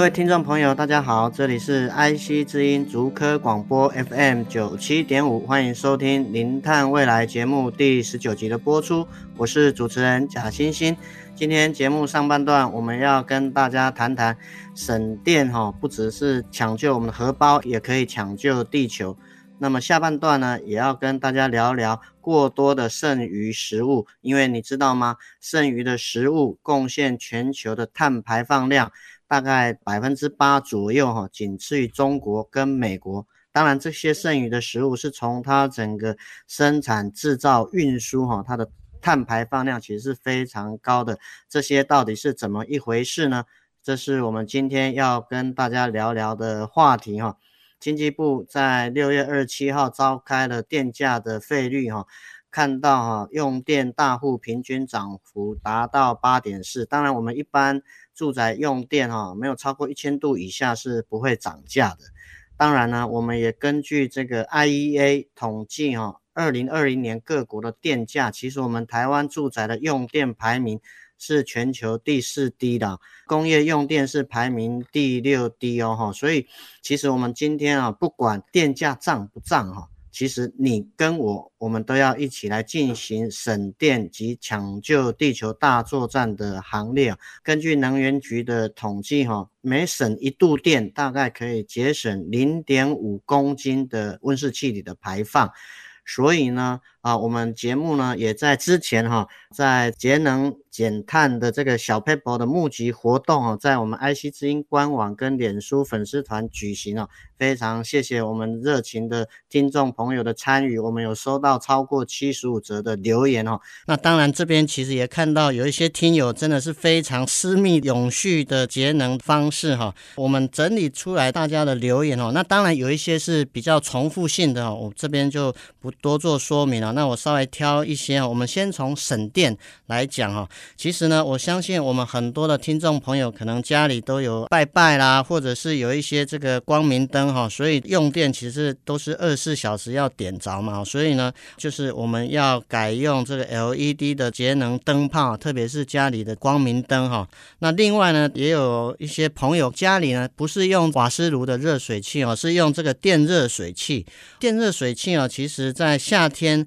各位听众朋友，大家好，这里是 IC 之音竹科广播 FM 九七点五，欢迎收听《零碳未来》节目第十九集的播出，我是主持人贾欣欣。今天节目上半段，我们要跟大家谈谈省电哈，不只是抢救我们的荷包，也可以抢救地球。那么下半段呢，也要跟大家聊聊过多的剩余食物，因为你知道吗？剩余的食物贡献全球的碳排放量。大概百分之八左右，哈，仅次于中国跟美国。当然，这些剩余的食物是从它整个生产、制造、运输，哈，它的碳排放量其实是非常高的。这些到底是怎么一回事呢？这是我们今天要跟大家聊聊的话题，哈。经济部在六月二十七号召开了电价的费率，哈，看到哈，用电大户平均涨幅达到八点四。当然，我们一般。住宅用电哈，没有超过一千度以下是不会涨价的。当然呢，我们也根据这个 IEA 统计哈，二零二零年各国的电价，其实我们台湾住宅的用电排名是全球第四低的，工业用电是排名第六低哦哈。所以其实我们今天啊，不管电价涨不涨哈。其实你跟我，我们都要一起来进行省电及抢救地球大作战的行列。根据能源局的统计，哈，每省一度电大概可以节省零点五公斤的温室气体的排放。所以呢，啊，我们节目呢也在之前哈，在节能减碳的这个小 paper 的募集活动啊，在我们 IC 之音官网跟脸书粉丝团举行了。非常谢谢我们热情的听众朋友的参与，我们有收到超过七十五折的留言哦。那当然这边其实也看到有一些听友真的是非常私密永续的节能方式哈。我们整理出来大家的留言哦。那当然有一些是比较重复性的哦，我这边就不多做说明了。那我稍微挑一些，我们先从省电来讲哈。其实呢，我相信我们很多的听众朋友可能家里都有拜拜啦，或者是有一些这个光明灯。哈，所以用电其实都是二十四小时要点着嘛，所以呢，就是我们要改用这个 LED 的节能灯泡，特别是家里的光明灯哈。那另外呢，也有一些朋友家里呢不是用瓦斯炉的热水器哦，是用这个电热水器。电热水器哦，其实在夏天。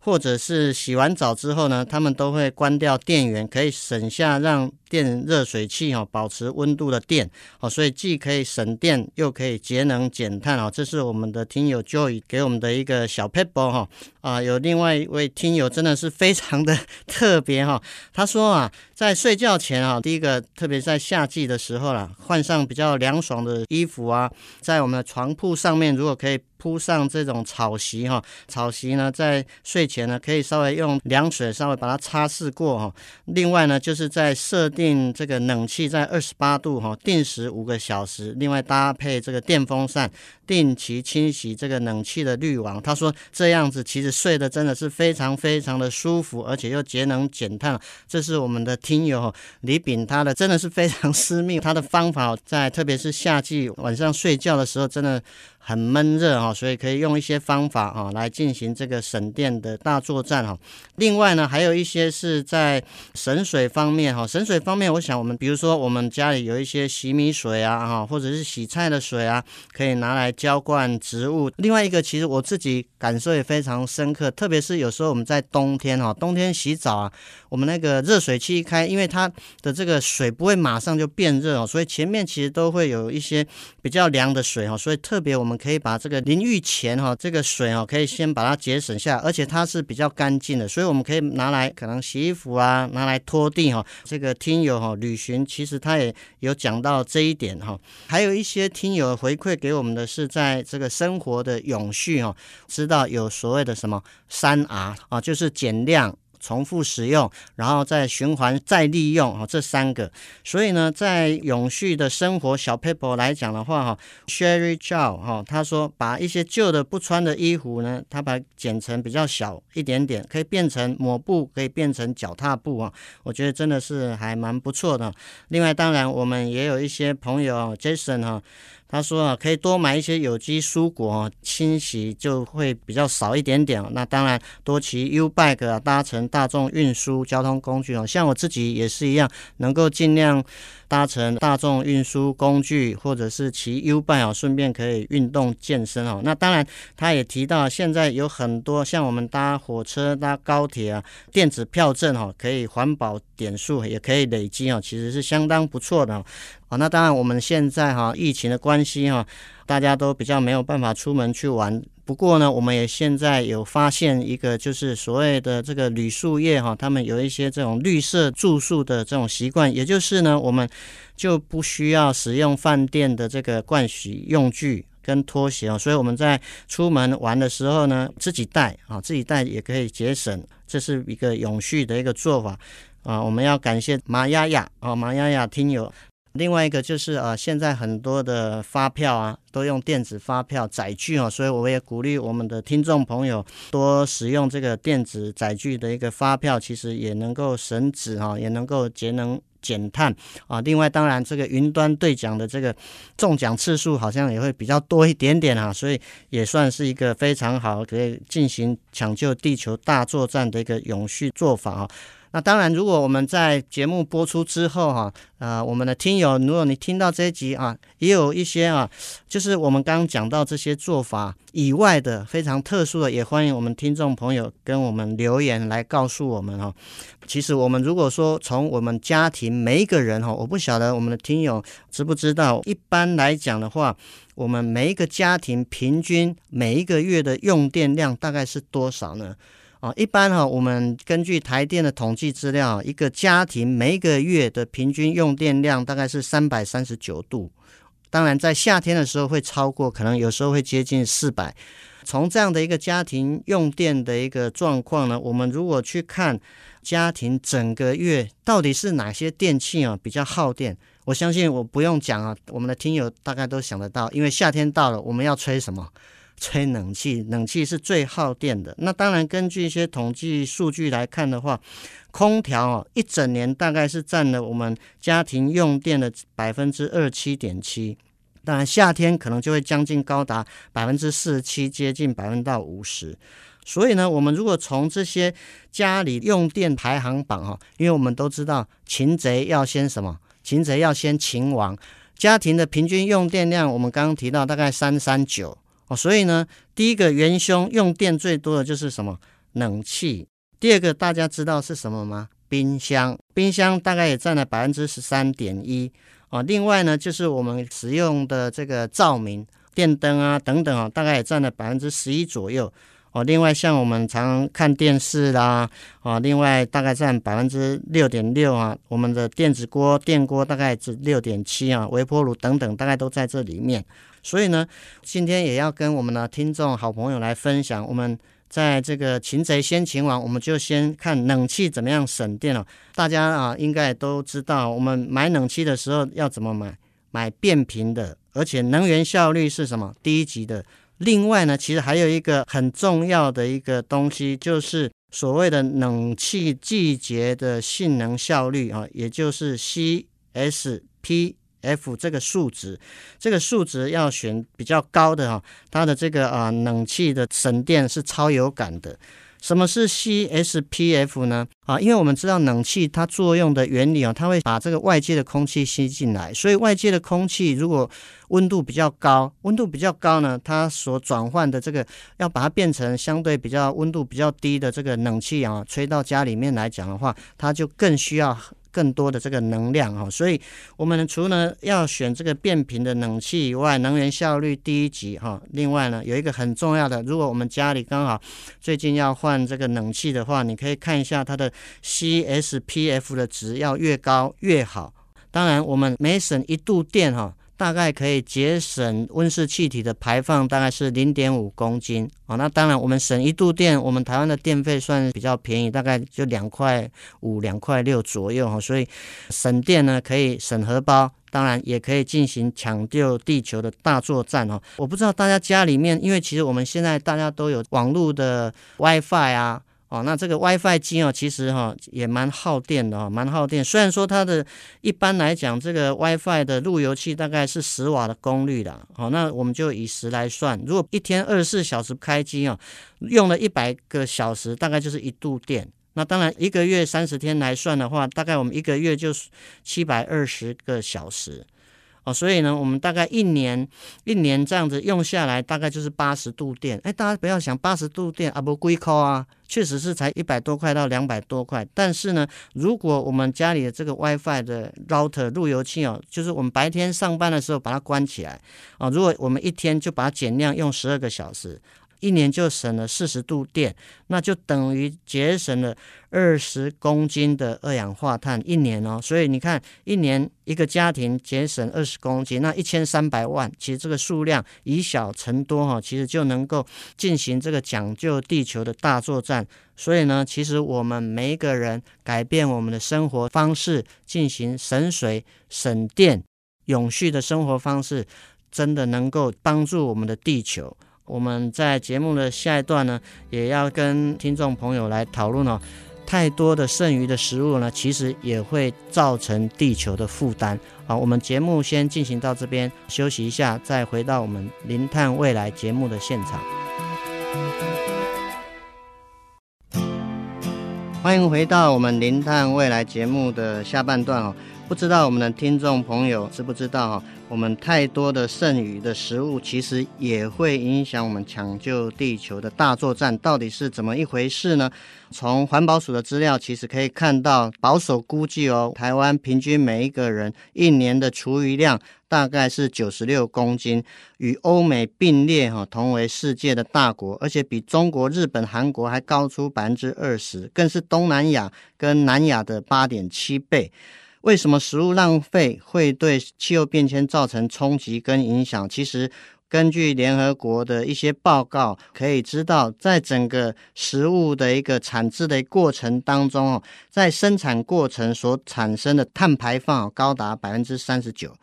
或者是洗完澡之后呢，他们都会关掉电源，可以省下让电热水器哦保持温度的电哦，所以既可以省电又可以节能减碳哦。这是我们的听友 Joy 给我们的一个小撇步哈啊。有另外一位听友真的是非常的特别哈，他说啊，在睡觉前啊，第一个特别在夏季的时候啦，换上比较凉爽的衣服啊，在我们的床铺上面如果可以。铺上这种草席哈，草席呢，在睡前呢，可以稍微用凉水稍微把它擦拭过哈。另外呢，就是在设定这个冷气在二十八度哈，定时五个小时。另外搭配这个电风扇，定期清洗这个冷气的滤网。他说这样子其实睡得真的是非常非常的舒服，而且又节能减碳。这是我们的听友李炳，他的真的是非常私密，他的方法在特别是夏季晚上睡觉的时候，真的。很闷热哈，所以可以用一些方法哈来进行这个省电的大作战哈。另外呢，还有一些是在省水方面哈。省水方面，我想我们比如说我们家里有一些洗米水啊哈，或者是洗菜的水啊，可以拿来浇灌植物。另外一个，其实我自己感受也非常深刻，特别是有时候我们在冬天哈，冬天洗澡啊，我们那个热水器一开，因为它的这个水不会马上就变热哦，所以前面其实都会有一些比较凉的水哈，所以特别我们。可以把这个淋浴前哈，这个水哈，可以先把它节省下，而且它是比较干净的，所以我们可以拿来可能洗衣服啊，拿来拖地哈。这个听友哈，旅行其实他也有讲到这一点哈。还有一些听友回馈给我们的是在这个生活的永续哦，知道有所谓的什么三 R 啊，就是减量。重复使用，然后再循环再利用啊，这三个。所以呢，在永续的生活小 paper 来讲的话哈，Sherry Chow 哈，他说把一些旧的不穿的衣服呢，他把它剪成比较小一点点，可以变成抹布，可以变成脚踏步啊。我觉得真的是还蛮不错的。另外，当然我们也有一些朋友 Jason 哈。他说啊，可以多买一些有机蔬果，清洗就会比较少一点点。那当然，多骑 U bike 啊，搭乘大众运输交通工具啊。像我自己也是一样，能够尽量搭乘大众运输工具，或者是骑 U bike 啊，顺便可以运动健身哦。那当然，他也提到现在有很多像我们搭火车、搭高铁啊，电子票证哦，可以环保点数，也可以累积哦，其实是相当不错的。好，那当然，我们现在哈疫情的关系哈，大家都比较没有办法出门去玩。不过呢，我们也现在有发现一个，就是所谓的这个旅宿业哈，他们有一些这种绿色住宿的这种习惯，也就是呢，我们就不需要使用饭店的这个盥洗用具跟拖鞋哦，所以我们在出门玩的时候呢，自己带啊，自己带也可以节省，这是一个永续的一个做法啊。我们要感谢马雅雅啊，马雅雅听友。另外一个就是呃，现在很多的发票啊，都用电子发票载具哦，所以我也鼓励我们的听众朋友多使用这个电子载具的一个发票，其实也能够省纸哈，也能够节能减碳啊。另外，当然这个云端兑奖的这个中奖次数好像也会比较多一点点啊，所以也算是一个非常好可以进行抢救地球大作战的一个永续做法啊。那当然，如果我们在节目播出之后哈，呃，我们的听友，如果你听到这一集啊，也有一些啊，就是我们刚刚讲到这些做法以外的非常特殊的，也欢迎我们听众朋友跟我们留言来告诉我们哈。其实我们如果说从我们家庭每一个人哈，我不晓得我们的听友知不知道，一般来讲的话，我们每一个家庭平均每一个月的用电量大概是多少呢？啊，一般哈，我们根据台电的统计资料，一个家庭每一个月的平均用电量大概是三百三十九度。当然，在夏天的时候会超过，可能有时候会接近四百。从这样的一个家庭用电的一个状况呢，我们如果去看家庭整个月到底是哪些电器啊比较耗电，我相信我不用讲啊，我们的听友大概都想得到，因为夏天到了，我们要吹什么？吹冷气，冷气是最耗电的。那当然，根据一些统计数据来看的话，空调哦，一整年大概是占了我们家庭用电的百分之二七点七。当然，夏天可能就会将近高达百分之四十七，接近百分之到五十。所以呢，我们如果从这些家里用电排行榜哈，因为我们都知道，擒贼要先什么？擒贼要先擒王。家庭的平均用电量，我们刚刚提到大概三三九。哦，所以呢，第一个元凶用电最多的就是什么？冷气。第二个大家知道是什么吗？冰箱。冰箱大概也占了百分之十三点一。哦，另外呢，就是我们使用的这个照明、电灯啊等等啊，大概也占了百分之十一左右。哦，另外像我们常看电视啦，啊，另外大概占百分之六点六啊。我们的电子锅、电锅大概是六点七啊，微波炉等等大概都在这里面。所以呢，今天也要跟我们的听众好朋友来分享，我们在这个擒贼先擒王，我们就先看冷气怎么样省电了。大家啊，应该都知道，我们买冷气的时候要怎么买？买变频的，而且能源效率是什么？第一级的。另外呢，其实还有一个很重要的一个东西，就是所谓的冷气季节的性能效率啊，也就是 CSP。F 这个数值，这个数值要选比较高的哈，它的这个啊冷气的省电是超有感的。什么是 CSPF 呢？啊，因为我们知道冷气它作用的原理啊，它会把这个外界的空气吸进来，所以外界的空气如果温度比较高，温度比较高呢，它所转换的这个要把它变成相对比较温度比较低的这个冷气啊，吹到家里面来讲的话，它就更需要。更多的这个能量哈，所以我们除了要选这个变频的冷气以外，能源效率低一级哈。另外呢，有一个很重要的，如果我们家里刚好最近要换这个冷气的话，你可以看一下它的 CSPF 的值要越高越好。当然，我们每省一度电哈，大概可以节省温室气体的排放，大概是零点五公斤哦。那当然，我们省一度电，我们台湾的电费算比较便宜，大概就两块五、两块六左右哈。所以省电呢，可以省荷包，当然也可以进行抢救地球的大作战哦。我不知道大家家里面，因为其实我们现在大家都有网络的 WiFi 啊。哦，那这个 WiFi 机哦，其实哈、哦、也蛮耗电的哦，蛮耗电。虽然说它的一般来讲，这个 WiFi 的路由器大概是十瓦的功率啦。好、哦，那我们就以十来算，如果一天二十四小时开机哦，用了一百个小时，大概就是一度电。那当然一个月三十天来算的话，大概我们一个月就是七百二十个小时。哦，所以呢，我们大概一年一年这样子用下来，大概就是八十度电。哎，大家不要想八十度电啊，不贵扣啊，确实是才一百多块到两百多块。但是呢，如果我们家里的这个 WiFi 的 router 路由器哦，就是我们白天上班的时候把它关起来啊，如果我们一天就把它减量用十二个小时。一年就省了四十度电，那就等于节省了二十公斤的二氧化碳一年哦。所以你看，一年一个家庭节省二十公斤，那一千三百万，其实这个数量以小成多哈，其实就能够进行这个抢救地球的大作战。所以呢，其实我们每一个人改变我们的生活方式，进行省水、省电、永续的生活方式，真的能够帮助我们的地球。我们在节目的下一段呢，也要跟听众朋友来讨论哦。太多的剩余的食物呢，其实也会造成地球的负担。好，我们节目先进行到这边，休息一下，再回到我们《零碳未来》节目的现场。欢迎回到我们《零碳未来》节目的下半段哦。不知道我们的听众朋友知不知道哈？我们太多的剩余的食物，其实也会影响我们抢救地球的大作战，到底是怎么一回事呢？从环保署的资料，其实可以看到，保守估计哦，台湾平均每一个人一年的厨余量大概是九十六公斤，与欧美并列哈，同为世界的大国，而且比中国、日本、韩国还高出百分之二十，更是东南亚跟南亚的八点七倍。为什么食物浪费会对气候变迁造成冲击跟影响？其实，根据联合国的一些报告，可以知道，在整个食物的一个产制的过程当中哦，在生产过程所产生的碳排放高达百分之三十九，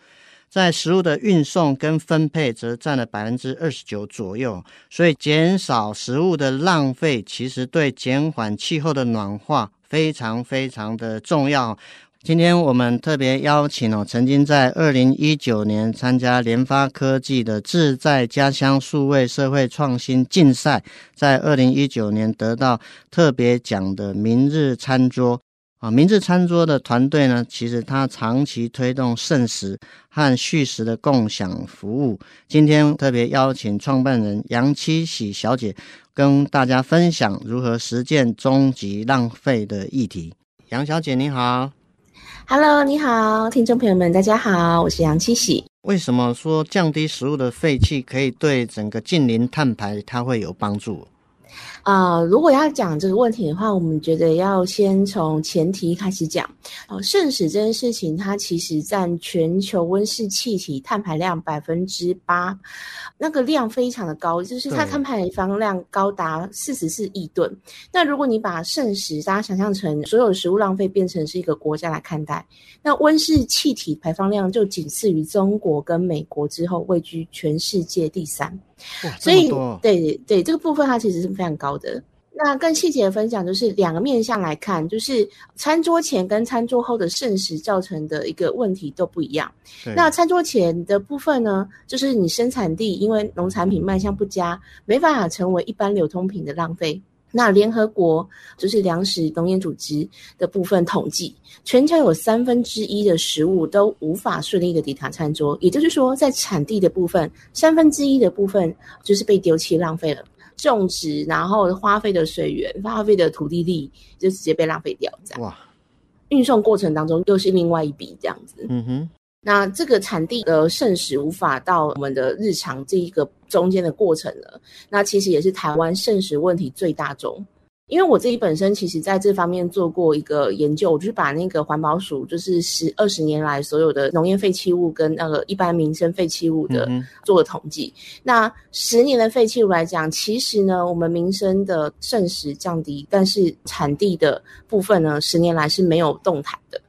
在食物的运送跟分配则占了百分之二十九左右。所以，减少食物的浪费，其实对减缓气候的暖化非常非常的重要。今天我们特别邀请哦，曾经在二零一九年参加联发科技的志在家乡数位社会创新竞赛，在二零一九年得到特别奖的明日餐桌啊，明日餐桌的团队呢，其实他长期推动剩食和续食的共享服务。今天特别邀请创办人杨七喜小姐跟大家分享如何实践终极浪费的议题。杨小姐，你好。Hello，你好，听众朋友们，大家好，我是杨七喜。为什么说降低食物的废气可以对整个近邻碳排它会有帮助？啊、呃，如果要讲这个问题的话，我们觉得要先从前提开始讲。哦、呃，剩食这件事情，它其实占全球温室气体碳排量百分之八，那个量非常的高，就是它碳排放量高达四十四亿吨。那如果你把圣食大家想象成所有食物浪费变成是一个国家来看待，那温室气体排放量就仅次于中国跟美国之后，位居全世界第三。所以，对对对，这个部分它其实是非常高的。那更细节的分享就是两个面向来看，就是餐桌前跟餐桌后的剩食造成的一个问题都不一样。那餐桌前的部分呢，就是你生产地因为农产品卖相不佳，没办法成为一般流通品的浪费。那联合国就是粮食农业组织的部分统计，全球有三分之一的食物都无法顺利的抵达餐桌，也就是说，在产地的部分，三分之一的部分就是被丢弃浪费了。种植然后花费的水源、花费的土地力就直接被浪费掉，这样。哇！运送过程当中又是另外一笔这样子。嗯哼。那这个产地的剩食无法到我们的日常这一个中间的过程了，那其实也是台湾剩食问题最大宗。因为我自己本身其实在这方面做过一个研究，我就是把那个环保署就是十二十年来所有的农业废弃物跟那个一般民生废弃物的做了统计。嗯、那十年的废弃物来讲，其实呢，我们民生的剩食降低，但是产地的部分呢，十年来是没有动态的。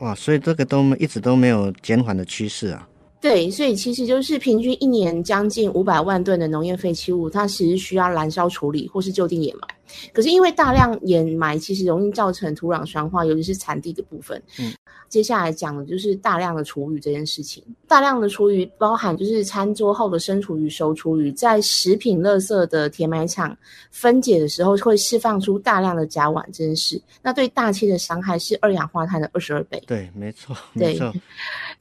哇，所以这个都一直都没有减缓的趋势啊。对，所以其实就是平均一年将近五百万吨的农业废弃物，它其实需要燃烧处理或是就地掩埋。可是因为大量掩埋，其实容易造成土壤酸化，尤其是产地的部分。嗯，接下来讲的就是大量的厨余这件事情。大量的厨余包含就是餐桌后的生厨余、熟厨余，在食品垃圾的填埋场分解的时候，会释放出大量的甲烷这件事。那对大气的伤害是二氧化碳的二十二倍。对，没错，没错。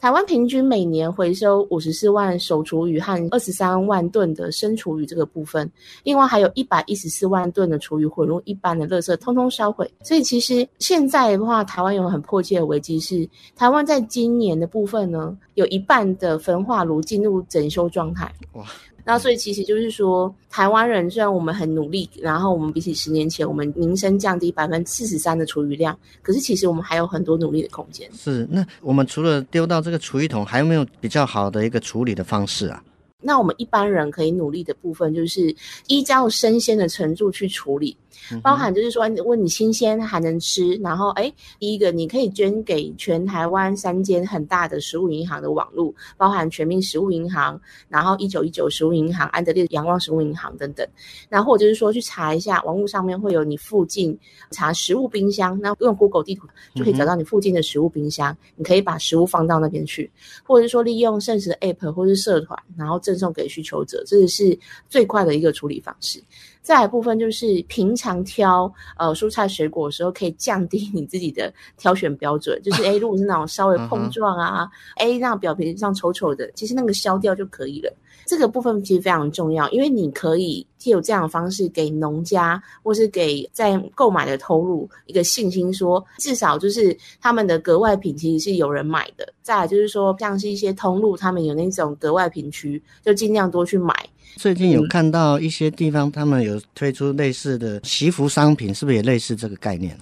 台湾平均每年回收五十四万手厨余和二十三万吨的生厨余这个部分，另外还有一百一十四万吨的厨余混入一般的垃圾，通通烧毁。所以其实现在的话，台湾有很迫切的危机是，台湾在今年的部分呢，有一半的焚化炉进入整修状态。哇！那所以其实就是说，台湾人虽然我们很努力，然后我们比起十年前，我们民生降低百分之四十三的厨余量，可是其实我们还有很多努力的空间。是，那我们除了丢到这个厨余桶，还有没有比较好的一个处理的方式啊？那我们一般人可以努力的部分，就是依照生鲜的程度去处理。包含就是说，问你新鲜还能吃，然后哎，第一个你可以捐给全台湾三间很大的食物银行的网络，包含全民食物银行，然后一九一九食物银行、安德烈阳光食物银行等等。然后或者就是说去查一下网络上面会有你附近查食物冰箱，那用 Google 地图就可以找到你附近的食物冰箱，你可以把食物放到那边去，或者是说利用剩食的 App 或是社团，然后赠送给需求者，这是最快的一个处理方式。再来部分就是平常挑呃蔬菜水果的时候，可以降低你自己的挑选标准。就是诶，如果是那种稍微碰撞啊，诶，那表皮上丑丑的，其实那个削掉就可以了。这个部分其实非常重要，因为你可以借由这样的方式给农家或是给在购买的投入一个信心说，说至少就是他们的格外品其实是有人买的。再来就是说，像是一些通路，他们有那种格外品区，就尽量多去买。最近有看到一些地方，他们有推出类似的惜福商品，是不是也类似这个概念？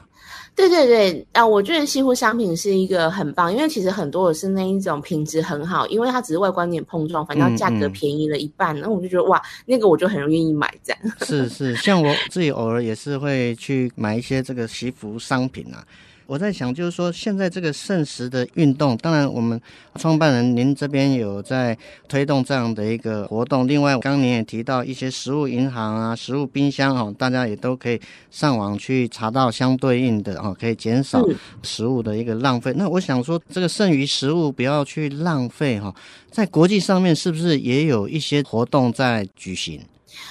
对对对，啊，我觉得惜福商品是一个很棒，因为其实很多的是那一种品质很好，因为它只是外观点碰撞，反正价格便宜了一半，那、嗯嗯、我就觉得哇，那个我就很容易愿意买这样。是是，像我自己偶尔也是会去买一些这个西服商品啊。我在想，就是说，现在这个剩食的运动，当然我们创办人您这边有在推动这样的一个活动。另外，刚刚您也提到一些食物银行啊、食物冰箱哦，大家也都可以上网去查到相对应的哦，可以减少食物的一个浪费。那我想说，这个剩余食物不要去浪费哈，在国际上面是不是也有一些活动在举行？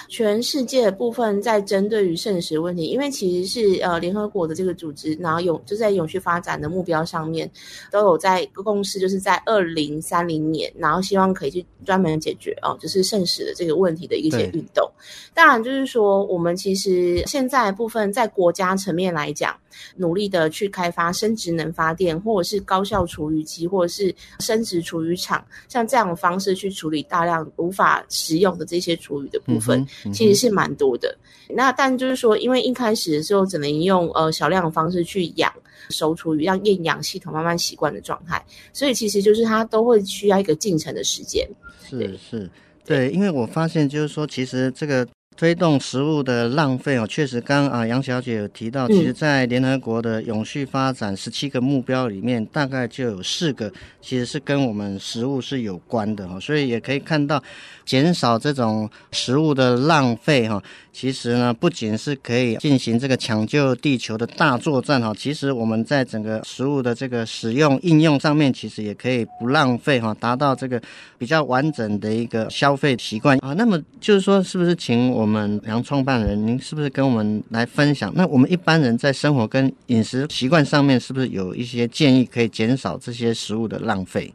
全世界的部分在针对于圣食问题，因为其实是呃联合国的这个组织，然后永就在永续发展的目标上面都有在共识，就是在二零三零年，然后希望可以去专门解决哦，就是圣食的这个问题的一些运动。当然，就是说我们其实现在部分在国家层面来讲，努力的去开发生质能发电，或者是高效厨余机，或者是生质厨余厂，像这样的方式去处理大量无法食用的这些厨余的部分。其实是蛮多的，那但就是说，因为一开始的时候只能用呃少量的方式去养熟厨余，让厌氧系统慢慢习惯的状态，所以其实就是它都会需要一个进程的时间。是是，对，因为我发现就是说，其实这个。推动食物的浪费哦，确实，刚刚啊杨小姐有提到，其实，在联合国的永续发展十七个目标里面，大概就有四个其实是跟我们食物是有关的哈，所以也可以看到，减少这种食物的浪费哈，其实呢，不仅是可以进行这个抢救地球的大作战哈，其实我们在整个食物的这个使用应用上面，其实也可以不浪费哈，达到这个比较完整的一个消费习惯啊。那么就是说，是不是请我们杨创办人，您是不是跟我们来分享？那我们一般人在生活跟饮食习惯上面，是不是有一些建议可以减少这些食物的浪费？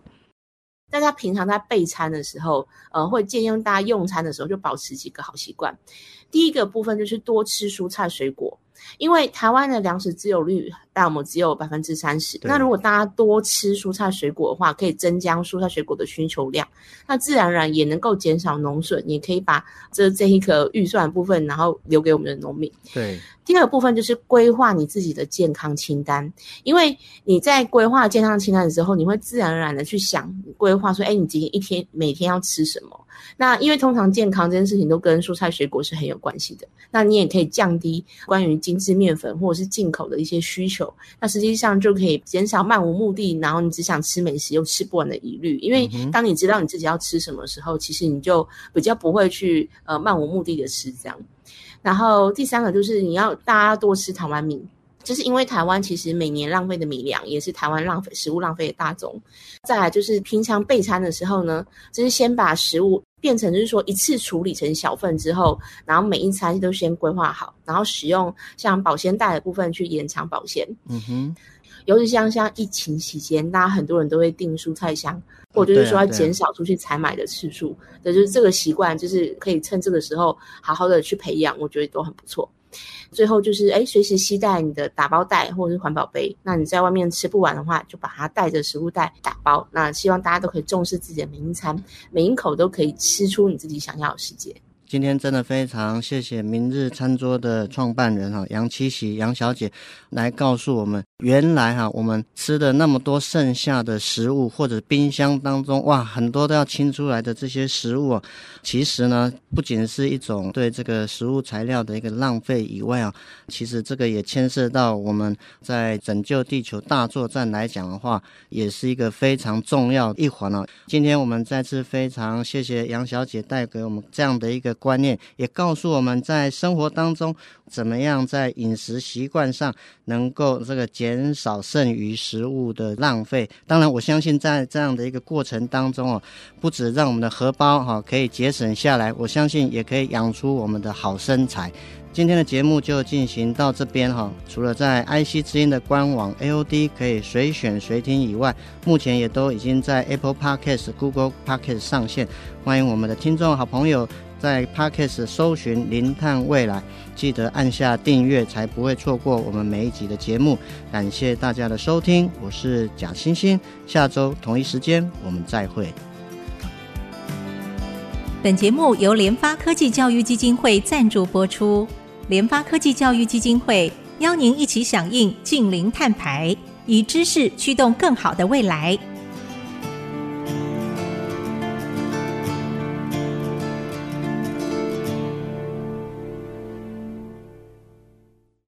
大家平常在备餐的时候，呃，会建议大家用餐的时候就保持几个好习惯。第一个部分就是多吃蔬菜水果。因为台湾的粮食自有率，大概我们只有百分之三十。那如果大家多吃蔬菜水果的话，可以增加蔬菜水果的需求量，那自然而然也能够减少农损，也可以把这这一个预算部分，然后留给我们的农民。对。第二个部分就是规划你自己的健康清单，因为你在规划健康清单的时候，你会自然而然的去想规划说，哎，你今天一天每天要吃什么？那因为通常健康这件事情都跟蔬菜水果是很有关系的，那你也可以降低关于精致面粉或者是进口的一些需求，那实际上就可以减少漫无目的，然后你只想吃美食又吃不完的疑虑。因为当你知道你自己要吃什么时候，其实你就比较不会去呃漫无目的的吃这样。然后第三个就是你要大家多吃台湾米，就是因为台湾其实每年浪费的米粮也是台湾浪费食物浪费的大宗。再来就是平常备餐的时候呢，就是先把食物变成就是说一次处理成小份之后，然后每一餐都先规划好，然后使用像保鲜袋的部分去延长保鲜。嗯哼，尤其像像疫情期间，大家很多人都会订蔬菜箱。或就是说要减少出去采买的次数，对，就是这个习惯，就是可以趁这个时候好好的去培养，我觉得都很不错。最后就是，哎，随时携带你的打包袋或者是环保杯，那你在外面吃不完的话，就把它带着食物袋打包。那希望大家都可以重视自己的每一餐，每一口都可以吃出你自己想要的世界。今天真的非常谢谢明日餐桌的创办人哈杨七喜杨小姐来告诉我们，原来哈我们吃的那么多剩下的食物或者冰箱当中哇很多都要清出来的这些食物，其实呢不仅是一种对这个食物材料的一个浪费以外啊，其实这个也牵涉到我们在拯救地球大作战来讲的话，也是一个非常重要一环啊。今天我们再次非常谢谢杨小姐带给我们这样的一个。观念也告诉我们在生活当中，怎么样在饮食习惯上能够这个减减少剩余食物的浪费。当然，我相信在这样的一个过程当中哦，不止让我们的荷包哈可以节省下来，我相信也可以养出我们的好身材。今天的节目就进行到这边哈。除了在 IC 之音的官网 AOD 可以随选随听以外，目前也都已经在 Apple Podcast、Google Podcast 上线。欢迎我们的听众好朋友。在 Podcast 搜寻“零碳未来”，记得按下订阅，才不会错过我们每一集的节目。感谢大家的收听，我是贾欣欣，下周同一时间我们再会。本节目由联发科技教育基金会赞助播出，联发科技教育基金会邀您一起响应净零碳排，以知识驱动更好的未来。